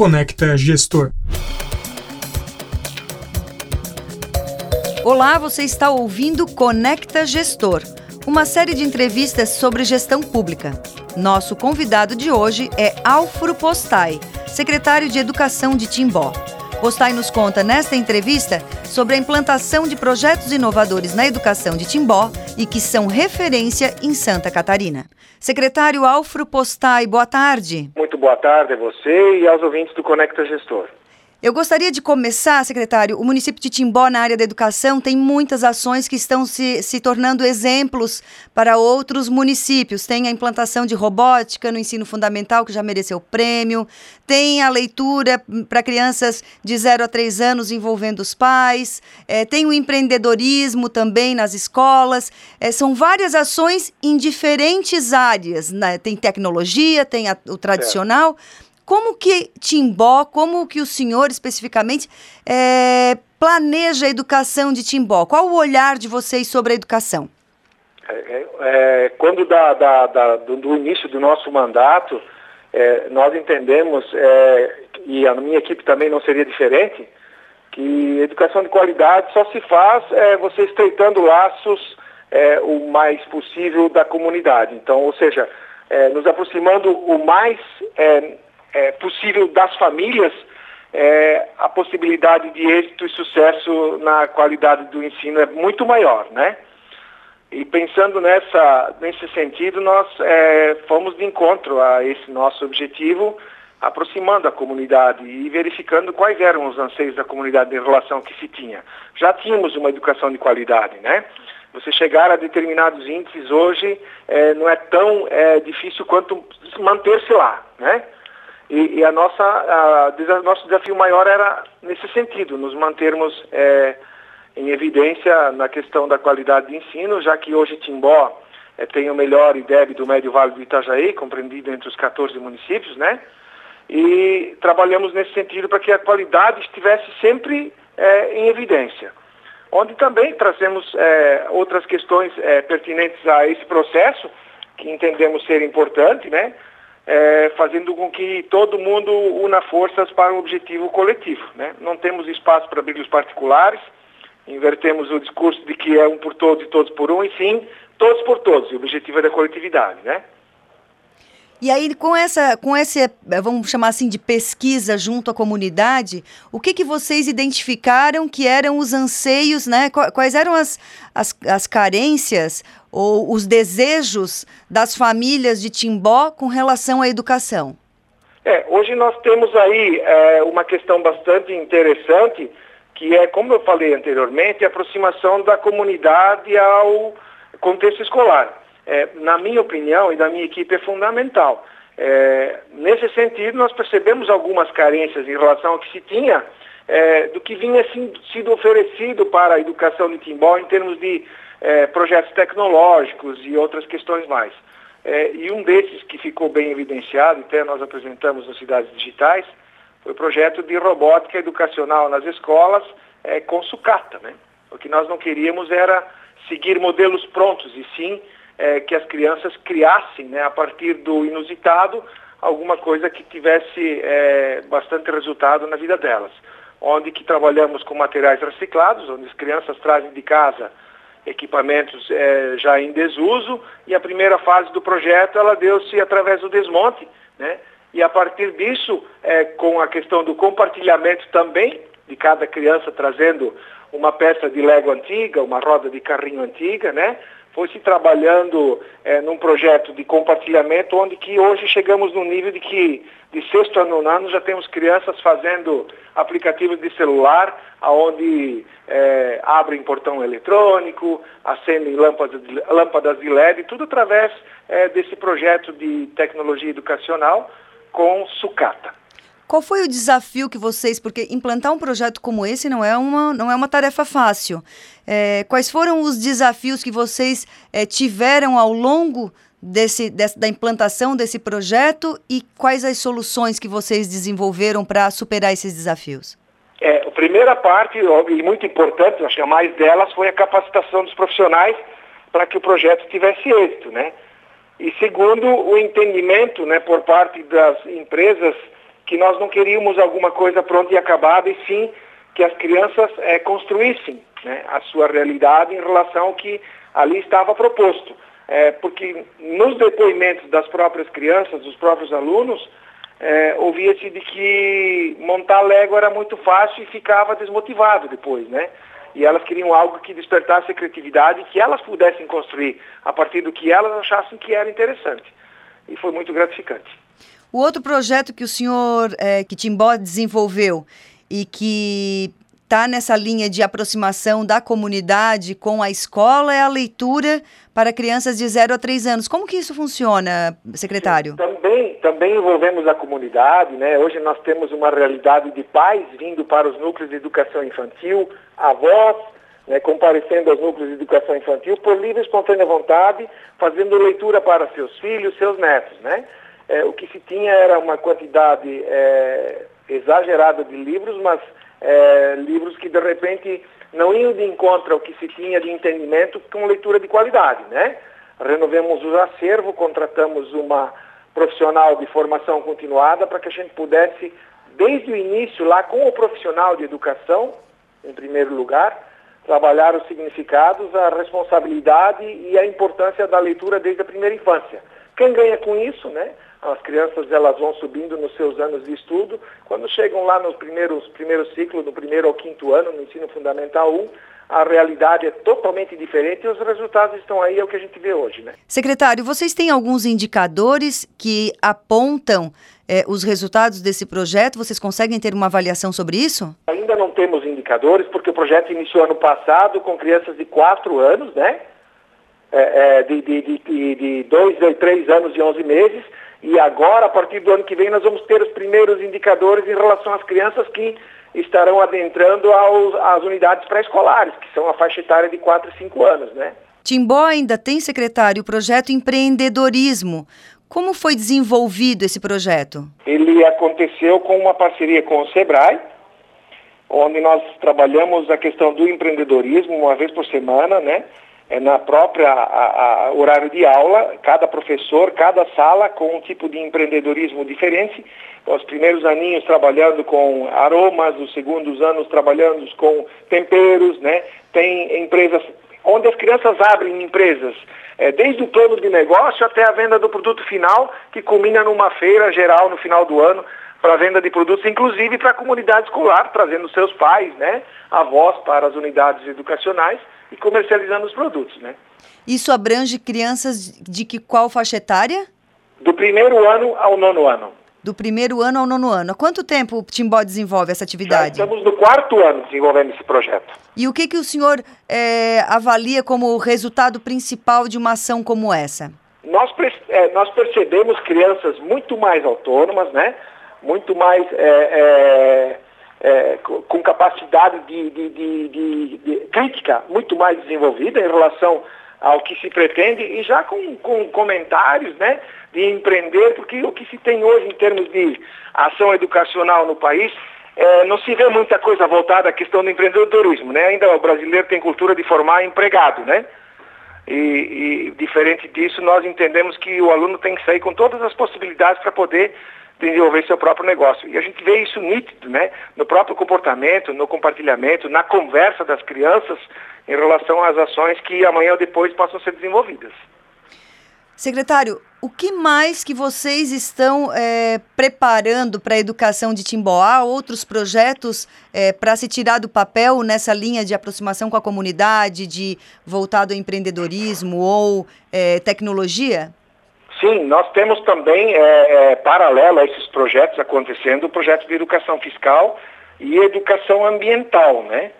Conecta Gestor. Olá, você está ouvindo Conecta Gestor, uma série de entrevistas sobre gestão pública. Nosso convidado de hoje é Alfro Postai, secretário de Educação de Timbó. Postai nos conta nesta entrevista sobre a implantação de projetos inovadores na educação de Timbó e que são referência em Santa Catarina. Secretário Alfro Postai, boa tarde. Muito boa tarde a você e aos ouvintes do Conecta Gestor. Eu gostaria de começar, secretário. O município de Timbó, na área da educação, tem muitas ações que estão se, se tornando exemplos para outros municípios. Tem a implantação de robótica no ensino fundamental, que já mereceu prêmio. Tem a leitura para crianças de 0 a 3 anos envolvendo os pais. É, tem o empreendedorismo também nas escolas. É, são várias ações em diferentes áreas. Né? Tem tecnologia, tem a, o tradicional. É como que Timbó, como que o senhor especificamente é, planeja a educação de Timbó? Qual o olhar de vocês sobre a educação? É, é, é quando da, da, da, do, do, início do nosso mandato, é, nós entendemos, é, e a minha equipe também não seria diferente, que educação de qualidade só se faz você estreitando laços o mais possível da comunidade. Então, ou seja, nos aproximando o mais é, possível das famílias, é, a possibilidade de êxito e sucesso na qualidade do ensino é muito maior, né? E pensando nessa, nesse sentido, nós é, fomos de encontro a esse nosso objetivo, aproximando a comunidade e verificando quais eram os anseios da comunidade em relação que se tinha. Já tínhamos uma educação de qualidade, né? Você chegar a determinados índices hoje é, não é tão é, difícil quanto manter-se lá, né? E, e a nossa, a, nosso desafio maior era nesse sentido, nos mantermos é, em evidência na questão da qualidade de ensino, já que hoje Timbó é, tem o melhor IDEB do Médio Vale do Itajaí, compreendido entre os 14 municípios, né? E trabalhamos nesse sentido para que a qualidade estivesse sempre é, em evidência. Onde também trazemos é, outras questões é, pertinentes a esse processo, que entendemos ser importante, né? É, fazendo com que todo mundo una forças para um objetivo coletivo. Né? Não temos espaço para brilhos particulares, invertemos o discurso de que é um por todos e todos por um, e sim, todos por todos. O objetivo é da coletividade, né? E aí, com essa, com esse, vamos chamar assim, de pesquisa junto à comunidade, o que, que vocês identificaram que eram os anseios, né? Quais eram as, as, as carências ou os desejos das famílias de Timbó com relação à educação? É, hoje nós temos aí é, uma questão bastante interessante, que é, como eu falei anteriormente, a aproximação da comunidade ao contexto escolar é, na minha opinião e da minha equipe, é fundamental. É, nesse sentido, nós percebemos algumas carências em relação ao que se tinha é, do que vinha sido oferecido para a educação de Timbó em termos de é, projetos tecnológicos e outras questões mais. É, e um desses que ficou bem evidenciado, até nós apresentamos nas cidades digitais, foi o projeto de robótica educacional nas escolas é, com sucata. Né? O que nós não queríamos era seguir modelos prontos, e sim é, que as crianças criassem, né, a partir do inusitado, alguma coisa que tivesse é, bastante resultado na vida delas. Onde que trabalhamos com materiais reciclados, onde as crianças trazem de casa equipamentos é, já em desuso e a primeira fase do projeto ela deu-se através do desmonte, né? E a partir disso, é, com a questão do compartilhamento também, de cada criança trazendo uma peça de Lego antiga, uma roda de carrinho antiga, né? Foi se trabalhando é, num projeto de compartilhamento, onde que hoje chegamos no nível de que de sexto a nono ano já temos crianças fazendo aplicativos de celular, onde é, abrem portão eletrônico, acendem lâmpadas, lâmpadas de LED, tudo através é, desse projeto de tecnologia educacional com sucata. Qual foi o desafio que vocês, porque implantar um projeto como esse não é uma, não é uma tarefa fácil. É, quais foram os desafios que vocês é, tiveram ao longo desse, desse, da implantação desse projeto e quais as soluções que vocês desenvolveram para superar esses desafios? É, a primeira parte, e muito importante, acho que a mais delas, foi a capacitação dos profissionais para que o projeto tivesse êxito, né? E segundo, o entendimento né, por parte das empresas que nós não queríamos alguma coisa pronta e acabada, e sim que as crianças é, construíssem né, a sua realidade em relação ao que ali estava proposto. É, porque nos depoimentos das próprias crianças, dos próprios alunos, é, ouvia-se de que montar Lego era muito fácil e ficava desmotivado depois, né? E elas queriam algo que despertasse a criatividade que elas pudessem construir a partir do que elas achassem que era interessante. E foi muito gratificante. O outro projeto que o senhor é, que Timbó desenvolveu e que está nessa linha de aproximação da comunidade com a escola é a leitura para crianças de 0 a 3 anos. Como que isso funciona, secretário? Também, também envolvemos a comunidade, né? Hoje nós temos uma realidade de pais vindo para os núcleos de educação infantil, avós, né, comparecendo aos núcleos de educação infantil por livre e espontânea vontade, fazendo leitura para seus filhos, seus netos, né? É, o que se tinha era uma quantidade é, exagerada de livros, mas é, livros que de repente não iam de encontro ao que se tinha de entendimento com leitura de qualidade, né? Renovemos o acervo, contratamos uma profissional de formação continuada para que a gente pudesse, desde o início, lá com o profissional de educação, em primeiro lugar, trabalhar os significados, a responsabilidade e a importância da leitura desde a primeira infância. Quem ganha com isso, né? As crianças elas vão subindo nos seus anos de estudo. Quando chegam lá nos primeiros, primeiros ciclos, do primeiro ao quinto ano, no ensino fundamental 1, a realidade é totalmente diferente e os resultados estão aí, é o que a gente vê hoje. Né? Secretário, vocês têm alguns indicadores que apontam eh, os resultados desse projeto? Vocês conseguem ter uma avaliação sobre isso? Ainda não temos indicadores, porque o projeto iniciou ano passado com crianças de 4 anos, né? É, é, de, de, de, de dois, três anos e 11 meses, e agora, a partir do ano que vem, nós vamos ter os primeiros indicadores em relação às crianças que estarão adentrando aos, às unidades pré-escolares, que são a faixa etária de 4 e 5 anos, né? Timbó ainda tem, secretário, o projeto Empreendedorismo. Como foi desenvolvido esse projeto? Ele aconteceu com uma parceria com o SEBRAE, onde nós trabalhamos a questão do empreendedorismo uma vez por semana, né? É, na própria a, a, horário de aula, cada professor, cada sala com um tipo de empreendedorismo diferente. Os primeiros aninhos trabalhando com aromas, os segundos anos trabalhando com temperos, né? Tem empresas onde as crianças abrem empresas, é, desde o plano de negócio até a venda do produto final, que culmina numa feira geral no final do ano para venda de produtos, inclusive para a comunidade escolar, trazendo seus pais, né, avós para as unidades educacionais e comercializando os produtos, né? Isso abrange crianças de que qual faixa etária? Do primeiro ano ao nono ano. Do primeiro ano ao nono ano. Há quanto tempo o Timbó desenvolve essa atividade? Já estamos no quarto ano desenvolvendo esse projeto. E o que, que o senhor é, avalia como o resultado principal de uma ação como essa? Nós, é, nós percebemos crianças muito mais autônomas, né? muito mais é, é, com capacidade de, de, de, de, crítica muito mais desenvolvida em relação ao que se pretende e já com, com comentários né, de empreender, porque o que se tem hoje em termos de ação educacional no país é, não se vê muita coisa voltada à questão do empreendedorismo, né? Ainda o brasileiro tem cultura de formar empregado, né? E, e diferente disso, nós entendemos que o aluno tem que sair com todas as possibilidades para poder desenvolver seu próprio negócio. E a gente vê isso nítido, né? No próprio comportamento, no compartilhamento, na conversa das crianças em relação às ações que amanhã ou depois possam ser desenvolvidas. Secretário, o que mais que vocês estão é, preparando para a educação de Timboá? Outros projetos é, para se tirar do papel nessa linha de aproximação com a comunidade, de voltado ao empreendedorismo ou é, tecnologia? Sim, nós temos também, é, é, paralelo a esses projetos acontecendo, o projeto de educação fiscal e educação ambiental, né?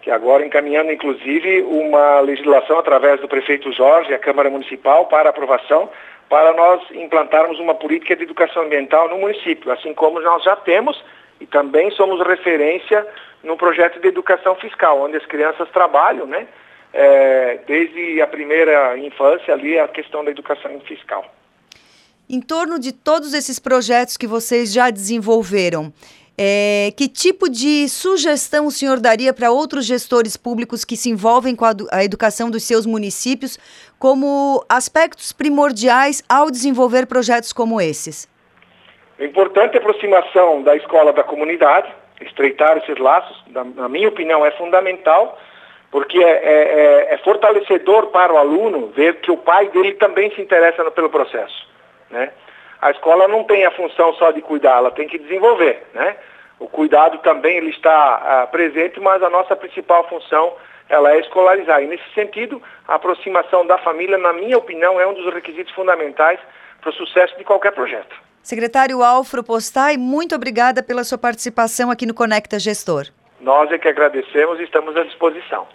Que agora encaminhando, inclusive, uma legislação através do prefeito Jorge e a Câmara Municipal para aprovação, para nós implantarmos uma política de educação ambiental no município, assim como nós já temos e também somos referência no projeto de educação fiscal, onde as crianças trabalham, né? É, desde a primeira infância ali a questão da educação fiscal. Em torno de todos esses projetos que vocês já desenvolveram, é, que tipo de sugestão o senhor daria para outros gestores públicos que se envolvem com a, a, educação dos seus municípios como aspectos primordiais ao desenvolver projetos como esses? O importante é a aproximação da escola da comunidade, estreitar esses laços, na minha opinião, é fundamental, porque é, é, é, é, fortalecedor para o aluno ver que o pai dele também se interessa pelo processo. Né? A escola não tem a função só de cuidar, ela tem que desenvolver. Né? O cuidado também ele está ah, presente, mas a nossa principal função ela é escolarizar. E nesse sentido, a aproximação da família, na minha opinião, é um dos requisitos fundamentais para o sucesso de qualquer projeto. Secretário Alfro Postai, muito obrigada pela sua participação aqui no Conecta Gestor. Nós é que agradecemos e estamos à disposição.